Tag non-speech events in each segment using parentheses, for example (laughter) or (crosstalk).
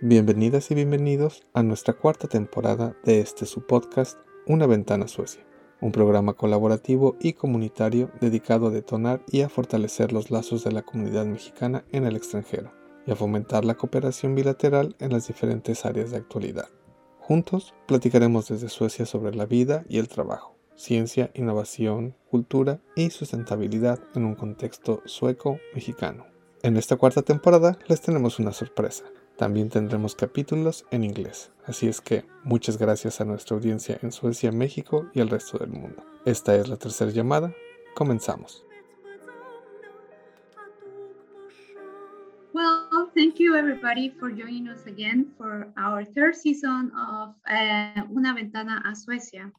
Bienvenidas y bienvenidos a nuestra cuarta temporada de este su podcast Una ventana Suecia, un programa colaborativo y comunitario dedicado a detonar y a fortalecer los lazos de la comunidad mexicana en el extranjero y a fomentar la cooperación bilateral en las diferentes áreas de actualidad. Juntos platicaremos desde Suecia sobre la vida y el trabajo, ciencia, innovación, cultura y sustentabilidad en un contexto sueco-mexicano. En esta cuarta temporada les tenemos una sorpresa. También tendremos capítulos en inglés, así es que muchas gracias a nuestra audiencia en Suecia, México y el resto del mundo. Esta es la tercera llamada, comenzamos. Well, thank you everybody for joining us again for our third season of uh, Una Ventana a Suecia.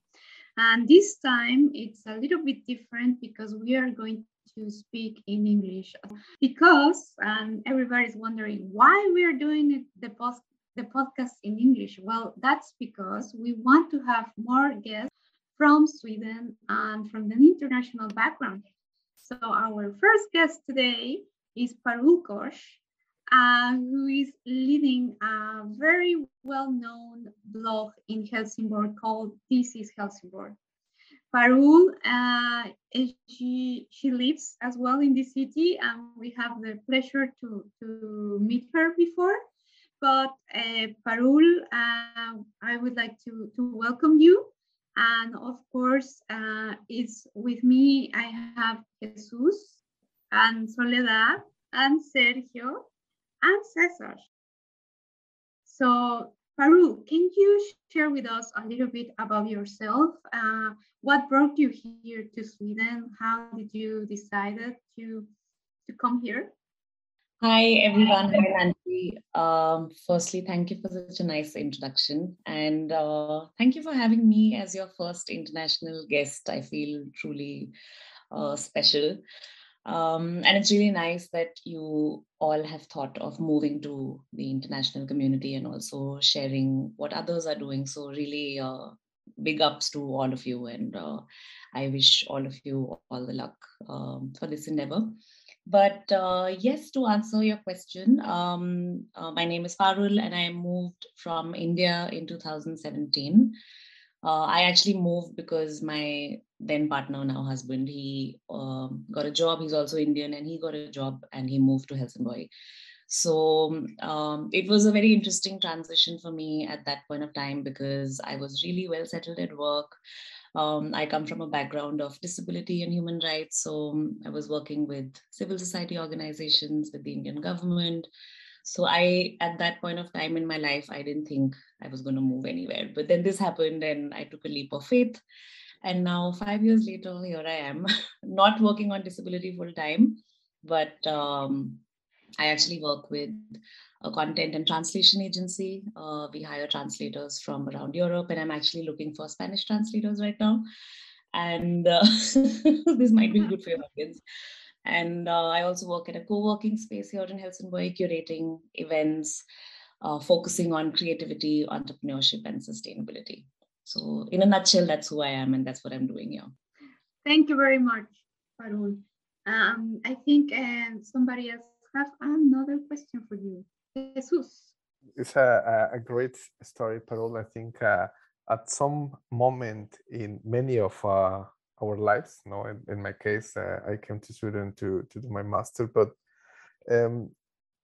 And this time it's a little bit different because we are going to speak in English because and everybody's wondering why we are doing the post the podcast in English. Well, that's because we want to have more guests from Sweden and from an international background. So our first guest today is Parul Kosh, uh, who is leading a very well-known blog in Helsingborg called This is Helsingborg. Parul, uh, she, she lives as well in the city, and we have the pleasure to, to meet her before. But uh, Parul, uh, I would like to, to welcome you. And of course, uh, it's with me, I have Jesus and Soledad and Sergio and Cesar. So Parul, can you share with us a little bit about yourself? Uh, what brought you here to Sweden? How did you decide to, to come here? Hi, everyone. Hi, Nancy. Um, firstly, thank you for such a nice introduction. And uh, thank you for having me as your first international guest. I feel truly uh, special. Um, and it's really nice that you all have thought of moving to the international community and also sharing what others are doing. So, really, uh, big ups to all of you. And uh, I wish all of you all the luck um, for this endeavor. But uh, yes, to answer your question, um, uh, my name is Parul and I moved from India in 2017. Uh, I actually moved because my then partner, now husband, he um, got a job. He's also Indian and he got a job and he moved to Helsingborg. So um, it was a very interesting transition for me at that point of time because I was really well settled at work. Um, I come from a background of disability and human rights. So I was working with civil society organizations, with the Indian government, so i at that point of time in my life i didn't think i was going to move anywhere. But then this happened and i took a leap of faith. And now 5 years later here i am (laughs) not working on disability full time but um, i actually work with a content and translation agency. Uh, we hire translators from around europe and i'm actually looking for spanish translators right now. And uh, (laughs) this might be good for your audience and uh, I also work at a co working space here in Helsingborg, curating events, uh, focusing on creativity, entrepreneurship, and sustainability. So, in a nutshell, that's who I am, and that's what I'm doing here. Thank you very much, Parul. Um, I think uh, somebody else has another question for you. Jesus. It's a, a great story, Parul. I think uh, at some moment in many of uh, our lives. No, in, in my case, uh, I came to Sweden to to do my master, but um,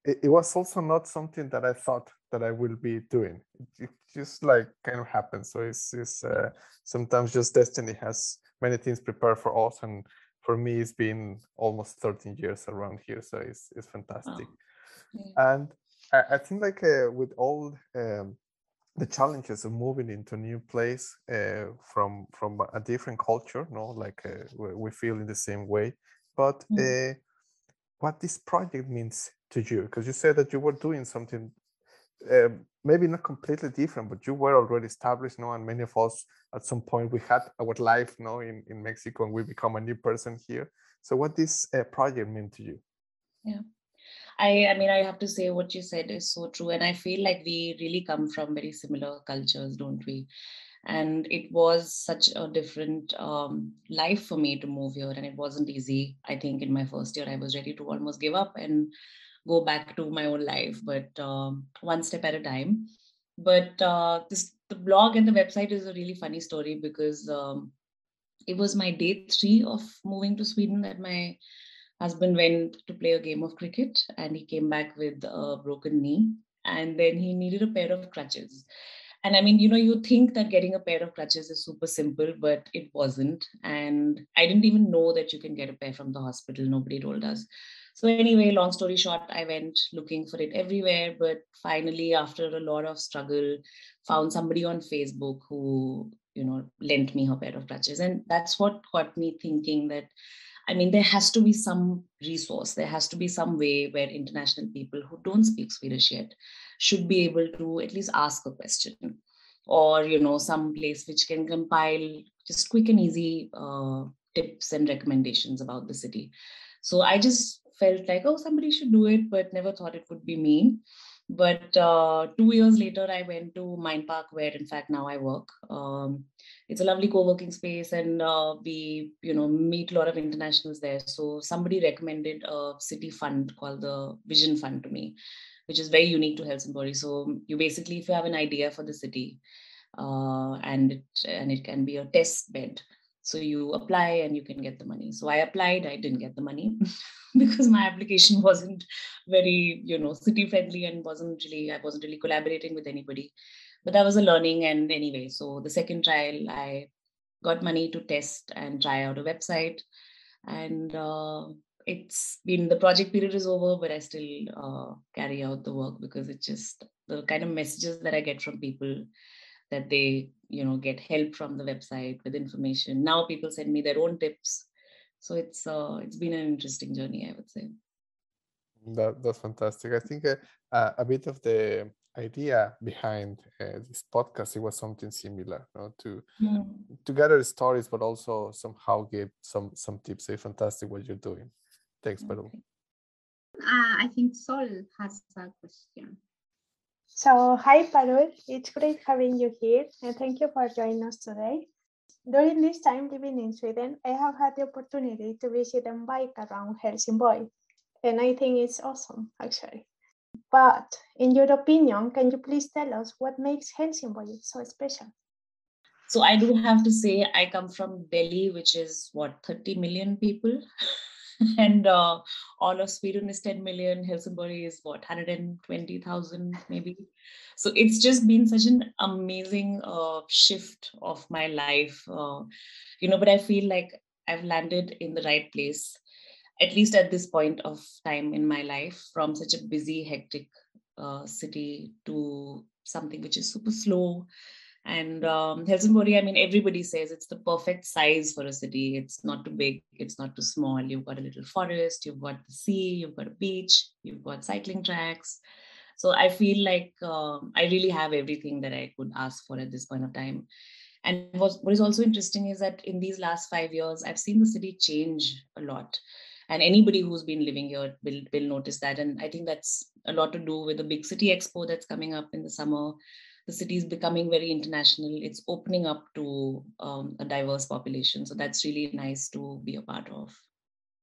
it, it, was also not something that I thought that I will be doing. It, it just like kind of happened. So it's, it's uh, sometimes just destiny has many things prepared for us, and for me, it's been almost 13 years around here. So it's it's fantastic, yeah. and I, I, think like uh, with all um, the challenges of moving into a new place uh, from from a different culture no like uh, we feel in the same way. But mm. uh, what this project means to you? Because you said that you were doing something um, maybe not completely different but you were already established no and many of us at some point we had our life no in, in mexico and we become a new person here. So what this uh, project mean to you? Yeah I, I mean, I have to say what you said is so true. And I feel like we really come from very similar cultures, don't we? And it was such a different um, life for me to move here. And it wasn't easy. I think in my first year, I was ready to almost give up. And go back to my own life, but um, one step at a time. But uh, this the blog and the website is a really funny story because um, it was my day three of moving to Sweden that my husband went to play a game of cricket and he came back with a broken knee. And then he needed a pair of crutches. And i mean you know you think that getting a pair of crutches is super simple but it wasn't. And i didn't even know that you can get a pair from the hospital. Nobody told us. So anyway long story short i went looking for it everywhere. But finally after a lot of struggle found somebody on facebook who you know lent me her pair of crutches. And that's what got me thinking that I mean, there has to be some resource, there has to be some way where international people who don't speak Swedish yet should be able to at least ask a question or, you know, some place which can compile just quick and easy uh, tips and recommendations about the city. So I just felt like, oh, somebody should do it, but never thought it would be me. But uh, two years later, I went to Mindpark, where in fact now I work. Um, it's a lovely co-working space, and uh, we, you know, meet a lot of internationals there. So somebody recommended a city fund called the Vision Fund to me, which is very unique to Helsingborg. So you basically, if you have an idea for the city, uh, and it and it can be a test bed so you apply and you can get the money. So i applied i didn't get the money (laughs) because my application (laughs) wasn't very you know city friendly and wasn't really i wasn't really collaborating with anybody. But that was a learning and anyway. So the second trial i got money to test and try out a website. And uh, it's been the project period is over but i still uh, carry out the work because it's just the kind of messages that i get from people that they you know get help from the website with information. Now people send me their own tips. So it's uh, it's been an interesting journey i would say. That, that's fantastic. I think uh, uh, a bit of the idea behind uh, this podcast it was something similar you know, to mm. to gather stories but also somehow give some some tips. Say fantastic what you're doing. Thanks okay. Uh, i think sol has a question so, hi Parul, it's great having you here and thank you for joining us today. During this time living in Sweden, I have had the opportunity to visit and bike around Helsingborg, and I think it's awesome actually. But in your opinion, can you please tell us what makes Helsingborg so special? So I do have to say I come from Delhi, which is what 30 million people. (laughs) (laughs) and uh, all of Sweden is 10 million. Helsingborg is what 120,000 maybe. So it's just been such an amazing uh, shift of my life, uh, you know. But I feel like I've landed in the right place, at least at this point of time in my life, from such a busy, hectic uh, city to something which is super slow and um, Helsingborg, I mean, everybody says it's the perfect size for a city. It's not too big, it's not too small. You've got a little forest, you've got the sea, you've got a beach, you've got cycling tracks. So I feel like um, I really have everything that I could ask for at this point of time. And what, what is also interesting is that in these last five years, I've seen the city change a lot. And anybody who's been living here will, will notice that. And I think that's a lot to do with the big city expo that's coming up in the summer the city is becoming very international. It's opening up to um, a diverse population. So that's really nice to be a part of.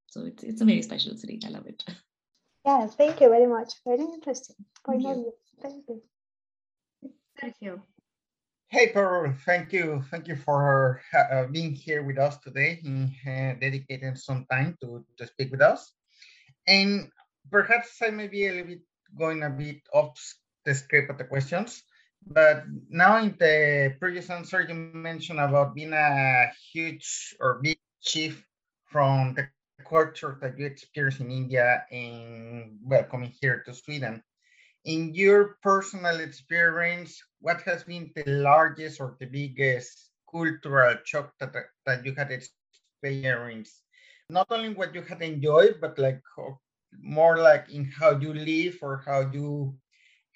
So it's, it's a very special city. I love it. (laughs) Yeah, thank you very much. Very interesting. Thank you. Thank you. Thank you. Hey, Pearl, thank you. Thank you for uh, being here with us today and uh, dedicating some time to, to speak with us. And perhaps I may be a little bit going a bit off the script of the questions, but now in the previous answer, you mentioned about being a huge or big shift from the culture that you experienced in India and well, coming here to Sweden. In your personal experience, what has been the largest or the biggest cultural shock that, that you had experienced? Not only what you had enjoyed, but like more like in how you live or how you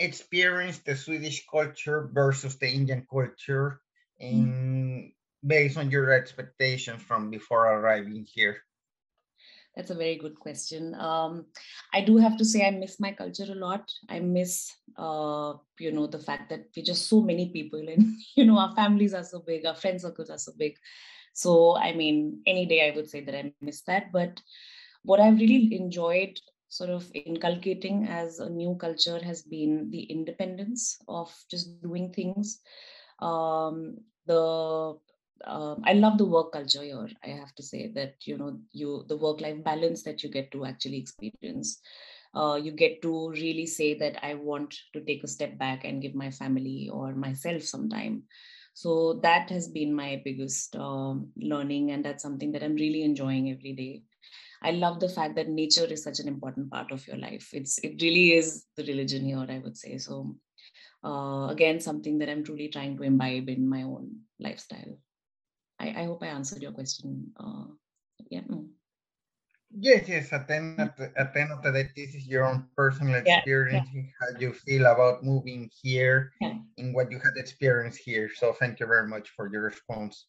experience the Swedish culture versus the Indian culture in mm. based on your expectations from before arriving here? That's a very good question. Um, I do have to say I miss my culture a lot. I miss, uh, you know, the fact that we're just so many people, (laughs) and you know, our families are so big, our friend circles are so big. So, I mean, any day I would say that I miss that. But what I've really enjoyed sort of inculcating as a new culture has been the independence of just doing things. Um, the um, I love the work culture here. I have to say that you know you the work life balance that you get to actually experience. Uh, you get to really say that I want to take a step back and give my family or myself some time. So that has been my biggest um, learning, and that's something that I'm really enjoying every day. I love the fact that nature is such an important part of your life. It's it really is the religion here, I would say. So uh, again, something that I'm truly trying to imbibe in my own lifestyle. I, I hope I answered your question. Uh, yeah. Mm. Yes, yes. At the, end of the, at the end of the day, this is your own personal experience, yeah, yeah. how you feel about moving here, yeah. in what you had experienced here. So thank you very much for your response.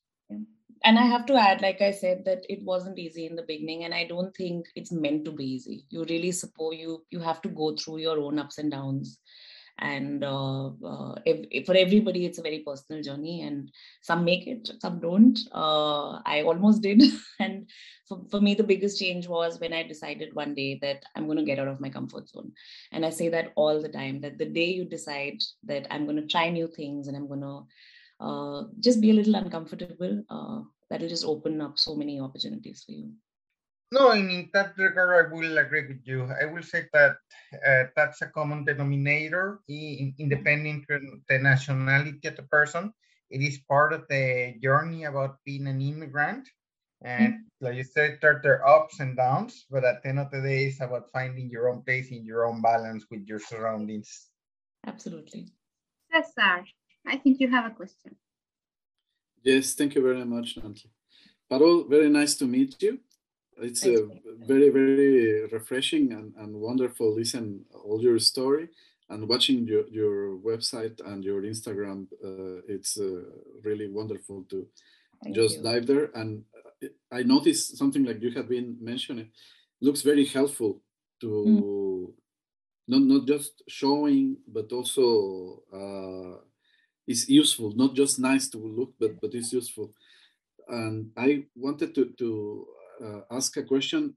And I have to add, like I said, that it wasn't easy in the beginning, and I don't think it's meant to be easy. You really suppose you you have to go through your own ups and downs. And uh, uh, if for everybody it's a very personal journey and some make it some don't. Uh, i almost did. (laughs) And for, for me the biggest change was when i decided one day that i'm going to get out of my comfort zone. And i say that all the time that the day you decide that i'm going to try new things and i'm going to uh, just be a little uncomfortable uh, that'll just open up so many opportunities for you no, in that regard, I will agree with you. I will say that uh, that's a common denominator in, independent the nationality of the person. It is part of the journey about being an immigrant. And mm-hmm. like you said, there, there are ups and downs, but at the end of the day, it's about finding your own place in your own balance with your surroundings. Absolutely. Cesar, I think you have a question. Yes, thank you very much, Nancy. Parul, very nice to meet you. It's a very, very refreshing and, and wonderful listen all your story and watching your, your website and your Instagram. Uh, it's uh, really wonderful to Thank just you. dive there. And uh, I noticed something like you have been mentioning. Looks very helpful to mm. not not just showing, but also it's useful. Not just nice to look, but but it's useful. And I wanted to to uh, ask a question.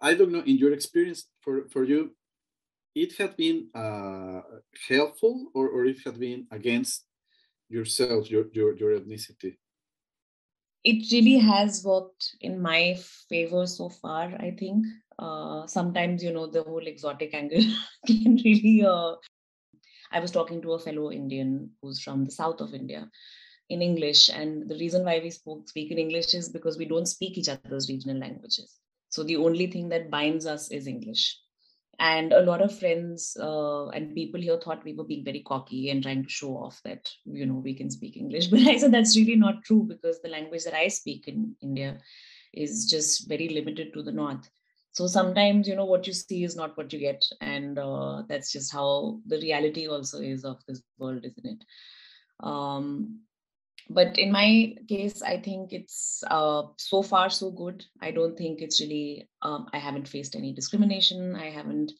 I don't know, in your experience for, for you, it had been uh, helpful or, or it had been against yourself, your, your, your ethnicity? It really has worked in my favor so far, I think. Uh, sometimes, you know, the whole exotic angle (laughs) can really. Uh, I was talking to a fellow Indian who's from the south of India, in English. And the reason why we spoke, speak in English is because we don't speak each other's regional languages. So the only thing that binds us is English. And a lot of friends uh, and people here thought we were being very cocky and trying to show off that, you know, we can speak English. (laughs) But I said that's really not true because the language that I speak in India is just very limited to the north. So sometimes, you know, what you see is not what you get. And uh, that's just how the reality also is of this world, isn't it? Um, but in my case i think it's uh, so far so good. I don't think it's really um, i haven't faced any discrimination. I haven't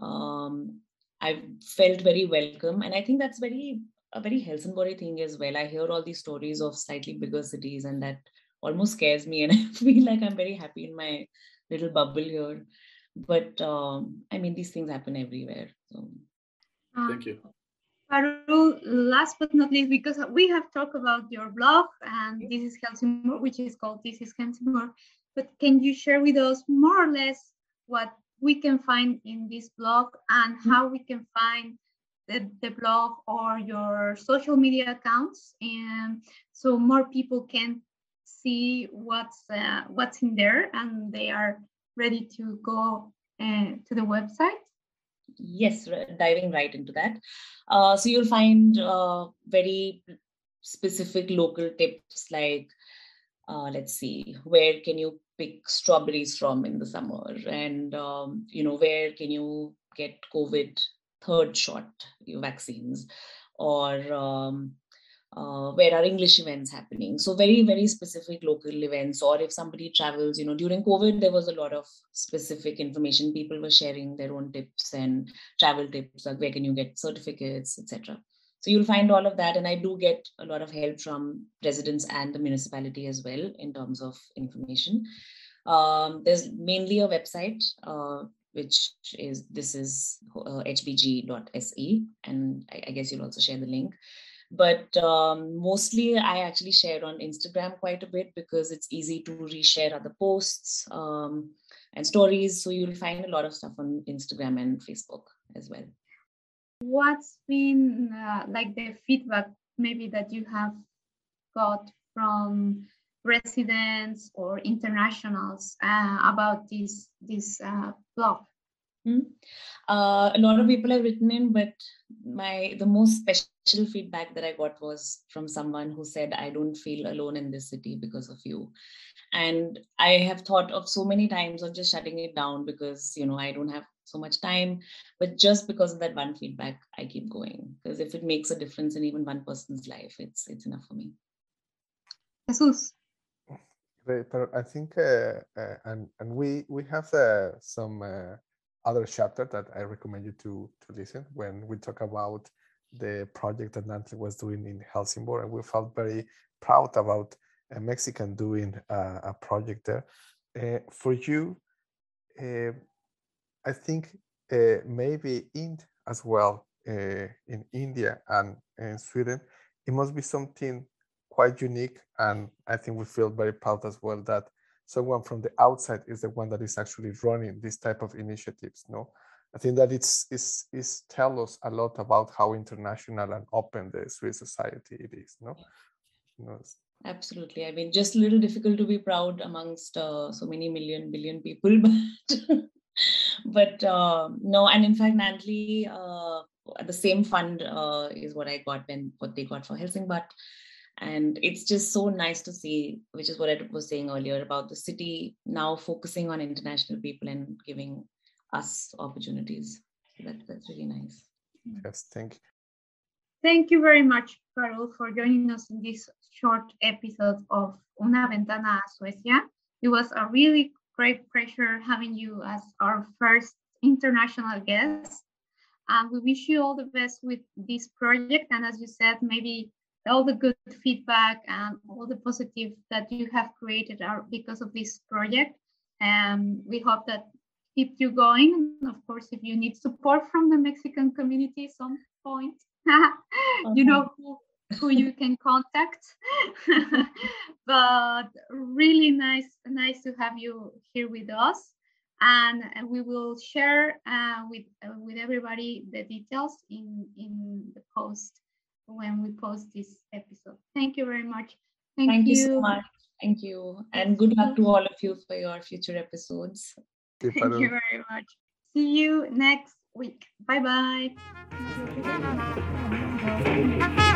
um, i've felt very welcome. And i think that's very a very Helsingborg thing as well. I hear all these stories of slightly bigger cities and that almost scares me. (laughs) And i feel like i'm very happy in my little bubble here. But um, i mean these things happen everywhere so. Thank you. Parul, last but not least, because we have talked about your blog and this is Helsingborg, which is called This is Helsingborg, but can you share with us more or less what we can find in this blog and mm-hmm. how we can find the, the blog or your social media accounts? And so more people can see what's uh, what's in there and they are ready to go uh, to the website? Yes, diving right into that. Uh, so you'll find uh, very specific local tips like, uh, let's see, where can you pick strawberries from in the summer, and um, you know where can you get COVID third shot vaccines, or um, uh, where are English events happening. So very, very specific local events. Or if somebody travels, you know, during COVID, there was a lot of specific information. People were sharing their own tips and travel tips, like where can you get certificates, etc. So you'll find all of that. And I do get a lot of help from residents and the municipality as well in terms of information. Um, there's mainly a website. Uh, which is this is uh, hbg.se, and I, I, guess you'll also share the link. But um, mostly, I actually share on Instagram quite a bit because it's easy to reshare other posts um, and stories. So you'll find a lot of stuff on Instagram and Facebook as well. What's been uh, like the feedback maybe that you have got from residents or internationals uh, about this this uh, blog? Hmm. Uh, a lot of people have written in, but my the most special feedback that I got was from someone who said, "I don't feel alone in this city because of you." And I have thought of so many times of just shutting it down because you know I don't have so much time. But just because of that one feedback, I keep going because if it makes a difference in even one person's life, it's it's enough for me. Jesus. Great, but I think, uh, uh, and and we we have uh, some uh, other chapter that I recommend you to to listen when we talk about the project that Nancy was doing in Helsingborg, and we felt very proud about a Mexican doing uh, a project there. Uh, for you, I think maybe in as well in India and in Sweden, it must be something quite unique. And I think we feel very proud as well that someone from the outside is the one that is actually running this type of initiatives. No, I think that it's is is tell us a lot about how international and open the Swiss society it is. No, no. Absolutely. I mean, just a little difficult to be proud amongst uh, so many million billion people, (laughs) but but uh, no. And in fact, Natalie, uh, the same fund uh, is what I got when what they got for Helsingborg and it's just so nice to see which is what i was saying earlier about the city now focusing on international people and giving us opportunities. That, that's really nice. Yes thank you. Thank you very much carol for joining us in this short episode of una ventana a suecia. It was a really great pleasure having you as our first international guest. And we wish you all the best with this project. And as you said maybe all the good feedback and all the positive that you have created are because of this project. And we hope that keep you going. Of course, if you need support from the Mexican community some point, (laughs) you know who, who you can contact. (laughs) but really nice, nice to have you here with us. And, and we will share uh, with uh, with everybody the details in in the post when we post this episode. Thank you very much. Thank, Thank you. you. so much. Thank you. And good luck to all of you for your future episodes. Thank you very much. See you next week. Bye bye.